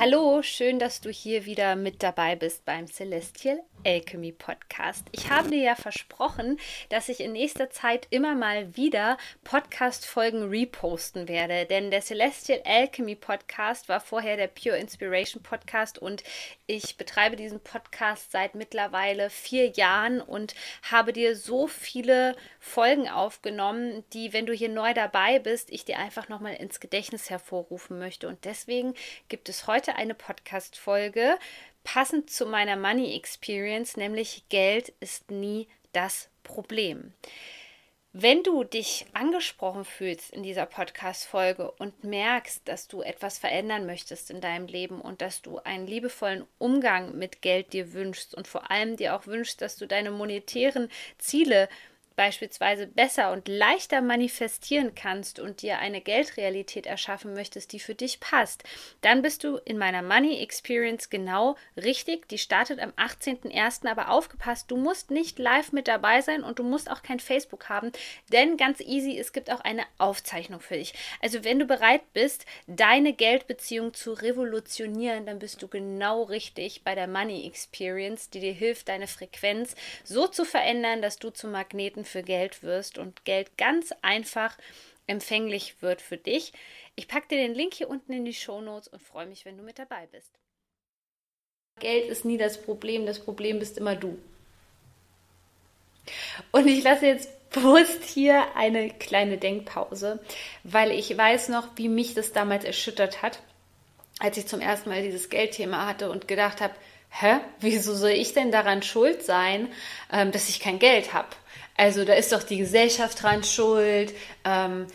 Hallo, schön, dass du hier wieder mit dabei bist beim Celestial Alchemy Podcast. Ich habe dir ja versprochen, dass ich in nächster Zeit immer mal wieder Podcast-Folgen reposten werde, denn der Celestial Alchemy Podcast war vorher der Pure Inspiration Podcast und ich betreibe diesen Podcast seit mittlerweile vier Jahren und habe dir so viele Folgen aufgenommen, die, wenn du hier neu dabei bist, ich dir einfach nochmal ins Gedächtnis hervorrufen möchte. Und deswegen gibt es heute eine Podcast-Folge passend zu meiner Money Experience, nämlich Geld ist nie das Problem. Wenn du dich angesprochen fühlst in dieser Podcast-Folge und merkst, dass du etwas verändern möchtest in deinem Leben und dass du einen liebevollen Umgang mit Geld dir wünschst und vor allem dir auch wünschst, dass du deine monetären Ziele beispielsweise besser und leichter manifestieren kannst und dir eine Geldrealität erschaffen möchtest, die für dich passt, dann bist du in meiner Money Experience genau richtig. Die startet am 18.01. Aber aufgepasst, du musst nicht live mit dabei sein und du musst auch kein Facebook haben, denn ganz easy, es gibt auch eine Aufzeichnung für dich. Also wenn du bereit bist, deine Geldbeziehung zu revolutionieren, dann bist du genau richtig bei der Money Experience, die dir hilft, deine Frequenz so zu verändern, dass du zum Magneten für Geld wirst und Geld ganz einfach empfänglich wird für dich. Ich packe dir den Link hier unten in die Show Notes und freue mich, wenn du mit dabei bist. Geld ist nie das Problem, das Problem bist immer du. Und ich lasse jetzt bewusst hier eine kleine Denkpause, weil ich weiß noch, wie mich das damals erschüttert hat, als ich zum ersten Mal dieses Geldthema hatte und gedacht habe, hä, wieso soll ich denn daran schuld sein, ähm, dass ich kein Geld habe? Also da ist doch die Gesellschaft dran schuld. Ähm,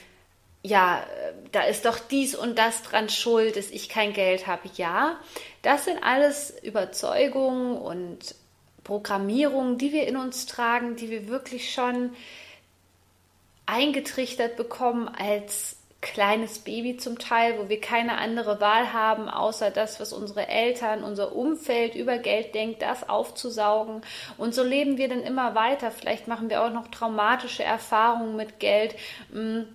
ja, da ist doch dies und das dran schuld, dass ich kein Geld habe. Ja, das sind alles Überzeugungen und Programmierungen, die wir in uns tragen, die wir wirklich schon eingetrichtert bekommen als kleines Baby zum Teil, wo wir keine andere Wahl haben, außer das, was unsere Eltern, unser Umfeld über Geld denkt, das aufzusaugen. Und so leben wir dann immer weiter. Vielleicht machen wir auch noch traumatische Erfahrungen mit Geld. Hm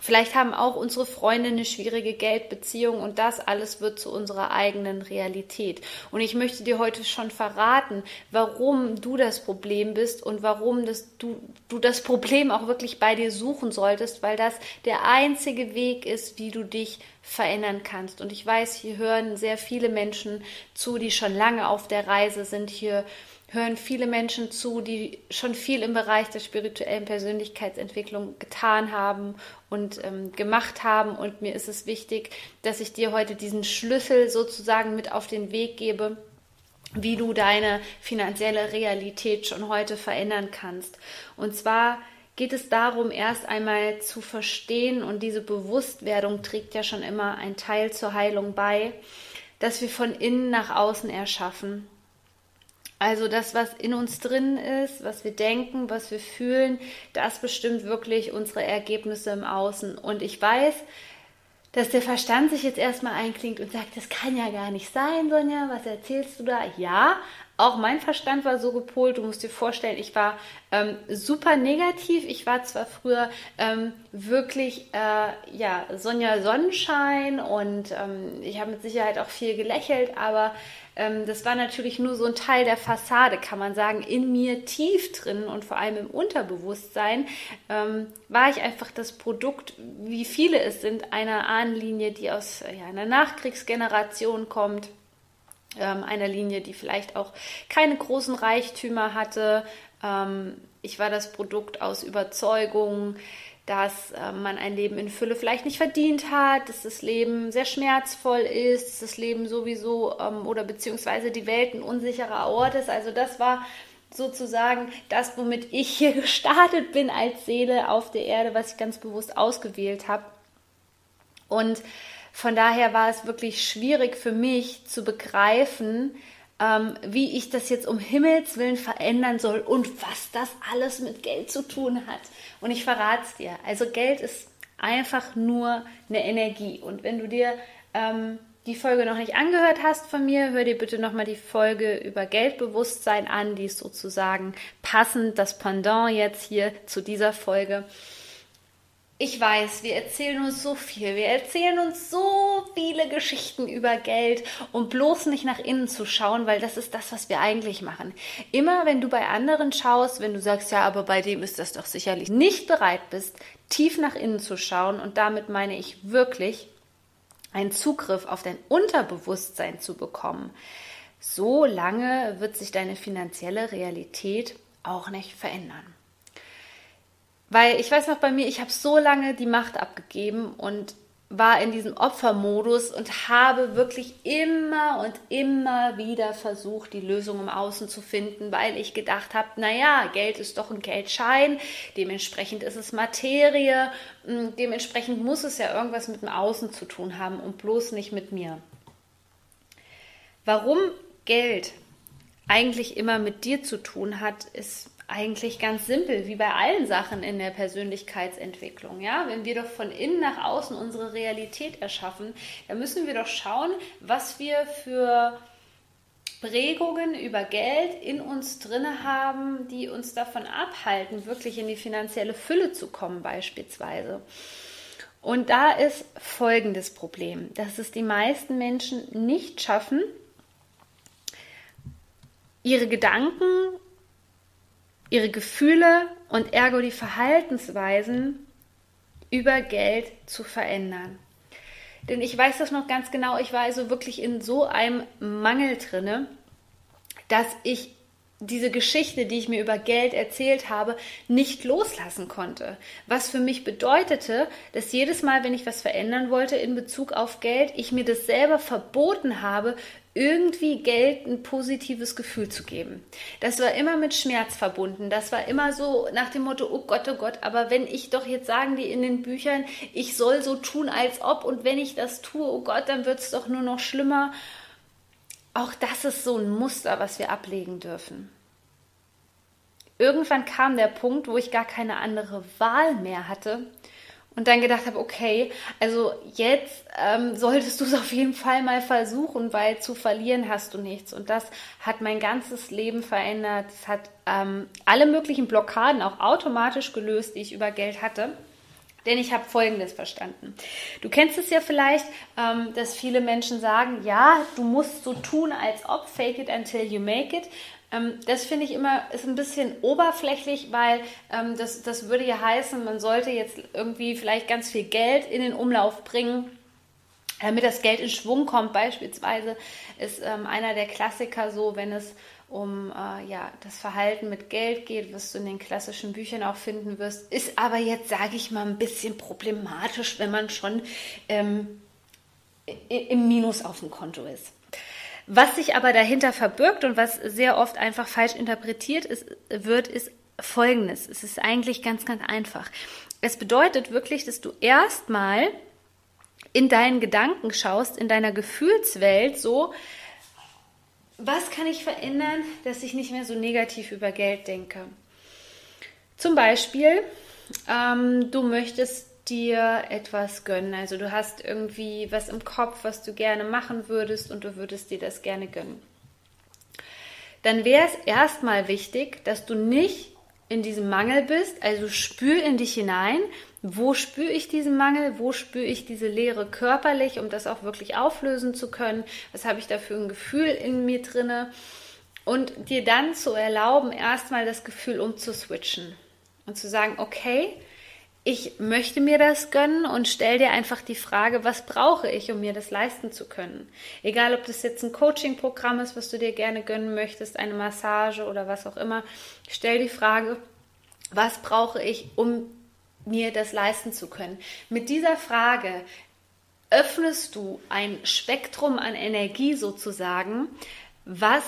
Vielleicht haben auch unsere Freunde eine schwierige Geldbeziehung und das alles wird zu unserer eigenen Realität. Und ich möchte dir heute schon verraten, warum du das Problem bist und warum das, du, du das Problem auch wirklich bei dir suchen solltest, weil das der einzige Weg ist, wie du dich verändern kannst. Und ich weiß, hier hören sehr viele Menschen zu, die schon lange auf der Reise sind. Hier hören viele Menschen zu, die schon viel im Bereich der spirituellen Persönlichkeitsentwicklung getan haben und ähm, gemacht haben. Und mir ist es wichtig, dass ich dir heute diesen Schlüssel sozusagen mit auf den Weg gebe, wie du deine finanzielle Realität schon heute verändern kannst. Und zwar geht es darum, erst einmal zu verstehen, und diese Bewusstwerdung trägt ja schon immer ein Teil zur Heilung bei, dass wir von innen nach außen erschaffen also das, was in uns drin ist, was wir denken, was wir fühlen, das bestimmt wirklich unsere Ergebnisse im Außen. Und ich weiß, dass der Verstand sich jetzt erstmal einklingt und sagt, das kann ja gar nicht sein, Sonja, was erzählst du da? Ja, auch mein Verstand war so gepolt, du musst dir vorstellen, ich war ähm, super negativ. Ich war zwar früher ähm, wirklich, äh, ja, Sonja Sonnenschein und ähm, ich habe mit Sicherheit auch viel gelächelt, aber ähm, das war natürlich nur so ein Teil der Fassade, kann man sagen, in mir tief drin und vor allem im Unterbewusstsein ähm, war ich einfach das Produkt, wie viele es sind, einer Ahnenlinie, die aus ja, einer Nachkriegsgeneration kommt ähm, einer Linie, die vielleicht auch keine großen Reichtümer hatte. Ähm, ich war das Produkt aus Überzeugung, dass äh, man ein Leben in Fülle vielleicht nicht verdient hat, dass das Leben sehr schmerzvoll ist, dass das Leben sowieso ähm, oder beziehungsweise die Welt ein unsicherer Ort ist. Also das war sozusagen das, womit ich hier gestartet bin als Seele auf der Erde, was ich ganz bewusst ausgewählt habe. Und von daher war es wirklich schwierig für mich zu begreifen, ähm, wie ich das jetzt um Himmels Willen verändern soll und was das alles mit Geld zu tun hat. Und ich verrate es dir. Also Geld ist einfach nur eine Energie. Und wenn du dir ähm, die Folge noch nicht angehört hast von mir, hör dir bitte nochmal die Folge über Geldbewusstsein an. Die ist sozusagen passend, das Pendant jetzt hier zu dieser Folge ich weiß, wir erzählen uns so viel. Wir erzählen uns so viele Geschichten über Geld, um bloß nicht nach innen zu schauen, weil das ist das, was wir eigentlich machen. Immer wenn du bei anderen schaust, wenn du sagst, ja, aber bei dem ist das doch sicherlich nicht bereit bist, tief nach innen zu schauen, und damit meine ich wirklich einen Zugriff auf dein Unterbewusstsein zu bekommen, so lange wird sich deine finanzielle Realität auch nicht verändern. Weil ich weiß noch bei mir, ich habe so lange die Macht abgegeben und war in diesem Opfermodus und habe wirklich immer und immer wieder versucht, die Lösung im Außen zu finden, weil ich gedacht habe, naja, Geld ist doch ein Geldschein, dementsprechend ist es Materie, hm, dementsprechend muss es ja irgendwas mit dem Außen zu tun haben und bloß nicht mit mir. Warum Geld eigentlich immer mit dir zu tun hat, ist eigentlich ganz simpel, wie bei allen Sachen in der Persönlichkeitsentwicklung. Ja? Wenn wir doch von innen nach außen unsere Realität erschaffen, dann müssen wir doch schauen, was wir für Prägungen über Geld in uns drinne haben, die uns davon abhalten, wirklich in die finanzielle Fülle zu kommen beispielsweise. Und da ist folgendes Problem, dass es die meisten Menschen nicht schaffen, ihre Gedanken ihre Gefühle und ergo die Verhaltensweisen über Geld zu verändern. Denn ich weiß das noch ganz genau, ich war also wirklich in so einem Mangel drinne, dass ich diese Geschichte, die ich mir über Geld erzählt habe, nicht loslassen konnte. Was für mich bedeutete, dass jedes Mal, wenn ich was verändern wollte in Bezug auf Geld, ich mir das selber verboten habe, irgendwie Geld ein positives Gefühl zu geben. Das war immer mit Schmerz verbunden. Das war immer so nach dem Motto, oh Gott, oh Gott, aber wenn ich doch jetzt sagen die in den Büchern, ich soll so tun, als ob und wenn ich das tue, oh Gott, dann wird es doch nur noch schlimmer. Auch das ist so ein Muster, was wir ablegen dürfen. Irgendwann kam der Punkt, wo ich gar keine andere Wahl mehr hatte und dann gedacht habe, okay, also jetzt ähm, solltest du es auf jeden Fall mal versuchen, weil zu verlieren hast du nichts. Und das hat mein ganzes Leben verändert. Es hat ähm, alle möglichen Blockaden auch automatisch gelöst, die ich über Geld hatte. Denn ich habe Folgendes verstanden. Du kennst es ja vielleicht, ähm, dass viele Menschen sagen, ja, du musst so tun, als ob, fake it until you make it. Ähm, das finde ich immer ist ein bisschen oberflächlich, weil ähm, das, das würde ja heißen, man sollte jetzt irgendwie vielleicht ganz viel Geld in den Umlauf bringen. Damit das Geld in Schwung kommt, beispielsweise, ist ähm, einer der Klassiker so, wenn es um äh, ja, das Verhalten mit Geld geht, was du in den klassischen Büchern auch finden wirst, ist aber jetzt, sage ich mal, ein bisschen problematisch, wenn man schon ähm, im Minus auf dem Konto ist. Was sich aber dahinter verbirgt und was sehr oft einfach falsch interpretiert ist, wird, ist folgendes. Es ist eigentlich ganz, ganz einfach. Es bedeutet wirklich, dass du erstmal in deinen Gedanken schaust, in deiner Gefühlswelt so, was kann ich verändern, dass ich nicht mehr so negativ über Geld denke? Zum Beispiel, ähm, du möchtest dir etwas gönnen. Also du hast irgendwie was im Kopf, was du gerne machen würdest und du würdest dir das gerne gönnen. dann wäre es erstmal wichtig, dass du nicht in diesem Mangel bist, also spür in dich hinein, wo spüre ich diesen Mangel, wo spüre ich diese Leere körperlich, um das auch wirklich auflösen zu können, was habe ich da für ein Gefühl in mir drinne? Und dir dann zu erlauben, erstmal das Gefühl umzuswitchen und zu sagen, okay, ich möchte mir das gönnen und stell dir einfach die Frage, was brauche ich, um mir das leisten zu können? Egal, ob das jetzt ein Coaching-Programm ist, was du dir gerne gönnen möchtest, eine Massage oder was auch immer, stell die Frage, was brauche ich, um mir das leisten zu können? Mit dieser Frage öffnest du ein Spektrum an Energie sozusagen, was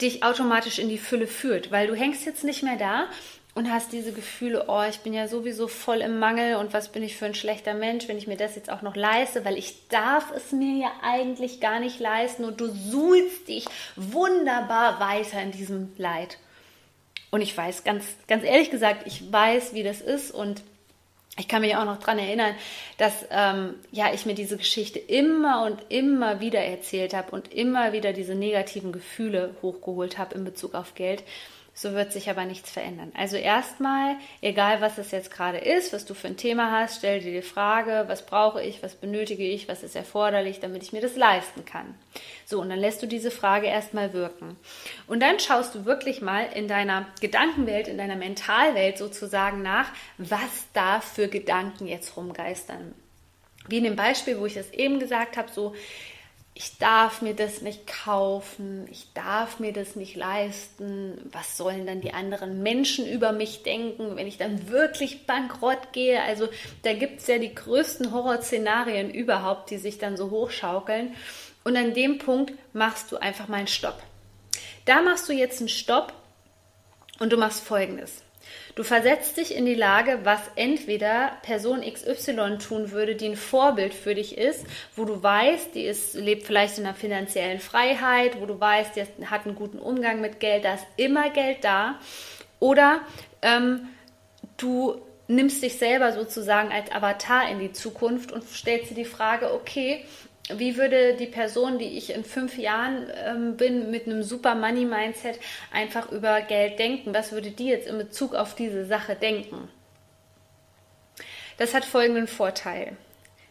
dich automatisch in die Fülle führt, weil du hängst jetzt nicht mehr da und hast diese Gefühle, oh, ich bin ja sowieso voll im Mangel und was bin ich für ein schlechter Mensch, wenn ich mir das jetzt auch noch leiste, weil ich darf es mir ja eigentlich gar nicht leisten und du suhlst dich wunderbar weiter in diesem Leid. Und ich weiß, ganz, ganz ehrlich gesagt, ich weiß, wie das ist und ich kann mich auch noch daran erinnern, dass ähm, ja, ich mir diese Geschichte immer und immer wieder erzählt habe und immer wieder diese negativen Gefühle hochgeholt habe in Bezug auf Geld. So wird sich aber nichts verändern. Also erstmal, egal was es jetzt gerade ist, was du für ein Thema hast, stell dir die Frage, was brauche ich, was benötige ich, was ist erforderlich, damit ich mir das leisten kann. So, und dann lässt du diese Frage erstmal wirken. Und dann schaust du wirklich mal in deiner Gedankenwelt, in deiner Mentalwelt sozusagen nach, was da für Gedanken jetzt rumgeistern. Wie in dem Beispiel, wo ich das eben gesagt habe, so, ich darf mir das nicht kaufen, ich darf mir das nicht leisten, was sollen dann die anderen Menschen über mich denken, wenn ich dann wirklich bankrott gehe? Also da gibt es ja die größten Horrorszenarien überhaupt, die sich dann so hochschaukeln. Und an dem Punkt machst du einfach mal einen Stopp. Da machst du jetzt einen Stopp und du machst Folgendes. Du versetzt dich in die Lage, was entweder Person XY tun würde, die ein Vorbild für dich ist, wo du weißt, die ist, lebt vielleicht in einer finanziellen Freiheit, wo du weißt, die hat einen guten Umgang mit Geld, da ist immer Geld da. Oder ähm, du nimmst dich selber sozusagen als Avatar in die Zukunft und stellst dir die Frage, okay, wie würde die Person, die ich in fünf Jahren ähm, bin, mit einem super Money-Mindset einfach über Geld denken? Was würde die jetzt in Bezug auf diese Sache denken? Das hat folgenden Vorteil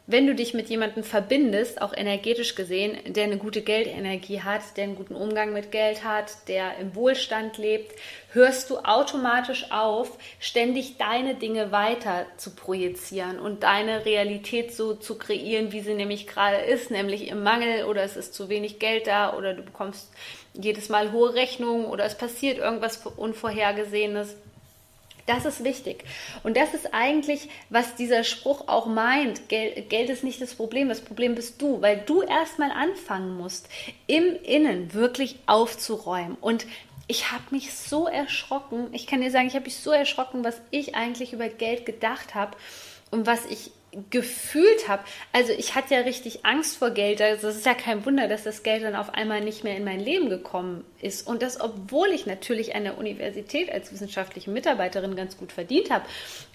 wenn du dich mit jemandem verbindest, auch energetisch gesehen, der eine gute Geldenergie hat, der einen guten Umgang mit Geld hat, der im Wohlstand lebt, hörst du automatisch auf, ständig deine Dinge weiter zu projizieren und deine Realität so zu kreieren, wie sie nämlich gerade ist, nämlich im Mangel oder es ist zu wenig Geld da oder du bekommst jedes Mal hohe Rechnungen oder es passiert irgendwas Unvorhergesehenes. Das ist wichtig. Und das ist eigentlich, was dieser Spruch auch meint. Geld, Geld, ist nicht das Problem, das Problem bist du, weil du erstmal anfangen musst, im Innen wirklich aufzuräumen. Und ich habe mich so erschrocken, ich kann dir sagen, ich habe mich so erschrocken, was ich eigentlich über Geld gedacht habe und was ich gefühlt habe. Also ich hatte ja richtig Angst vor Geld. Also es ist ja kein Wunder, dass das Geld dann auf einmal nicht mehr in mein Leben gekommen ist. Und das, obwohl ich natürlich an der Universität als wissenschaftliche Mitarbeiterin ganz gut verdient habe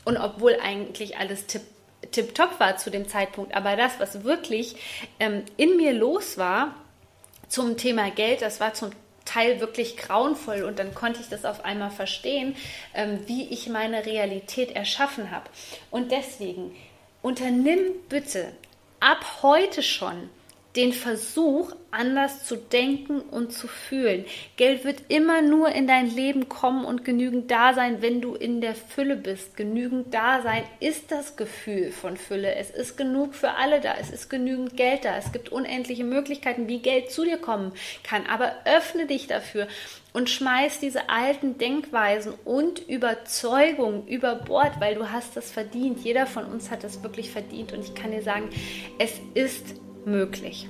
und obwohl eigentlich alles tipp tipptopp war zu dem Zeitpunkt. Aber das, was wirklich ähm, in mir los war zum Thema Geld, das war zum Teil wirklich grauenvoll und dann konnte ich das auf einmal verstehen, ähm, wie ich meine Realität erschaffen habe. Und deswegen Unternimm bitte ab heute schon den Versuch, anders zu denken und zu fühlen. Geld wird immer nur in dein Leben kommen und genügend da sein, wenn du in der Fülle bist. Genügend da sein ist das Gefühl von Fülle. Es ist genug für alle da. Es ist genügend Geld da. Es gibt unendliche Möglichkeiten, wie Geld zu dir kommen kann. Aber öffne dich dafür und schmeiß diese alten Denkweisen und Überzeugungen über Bord, weil du hast das verdient. Jeder von uns hat das wirklich verdient und ich kann dir sagen, es ist möglich.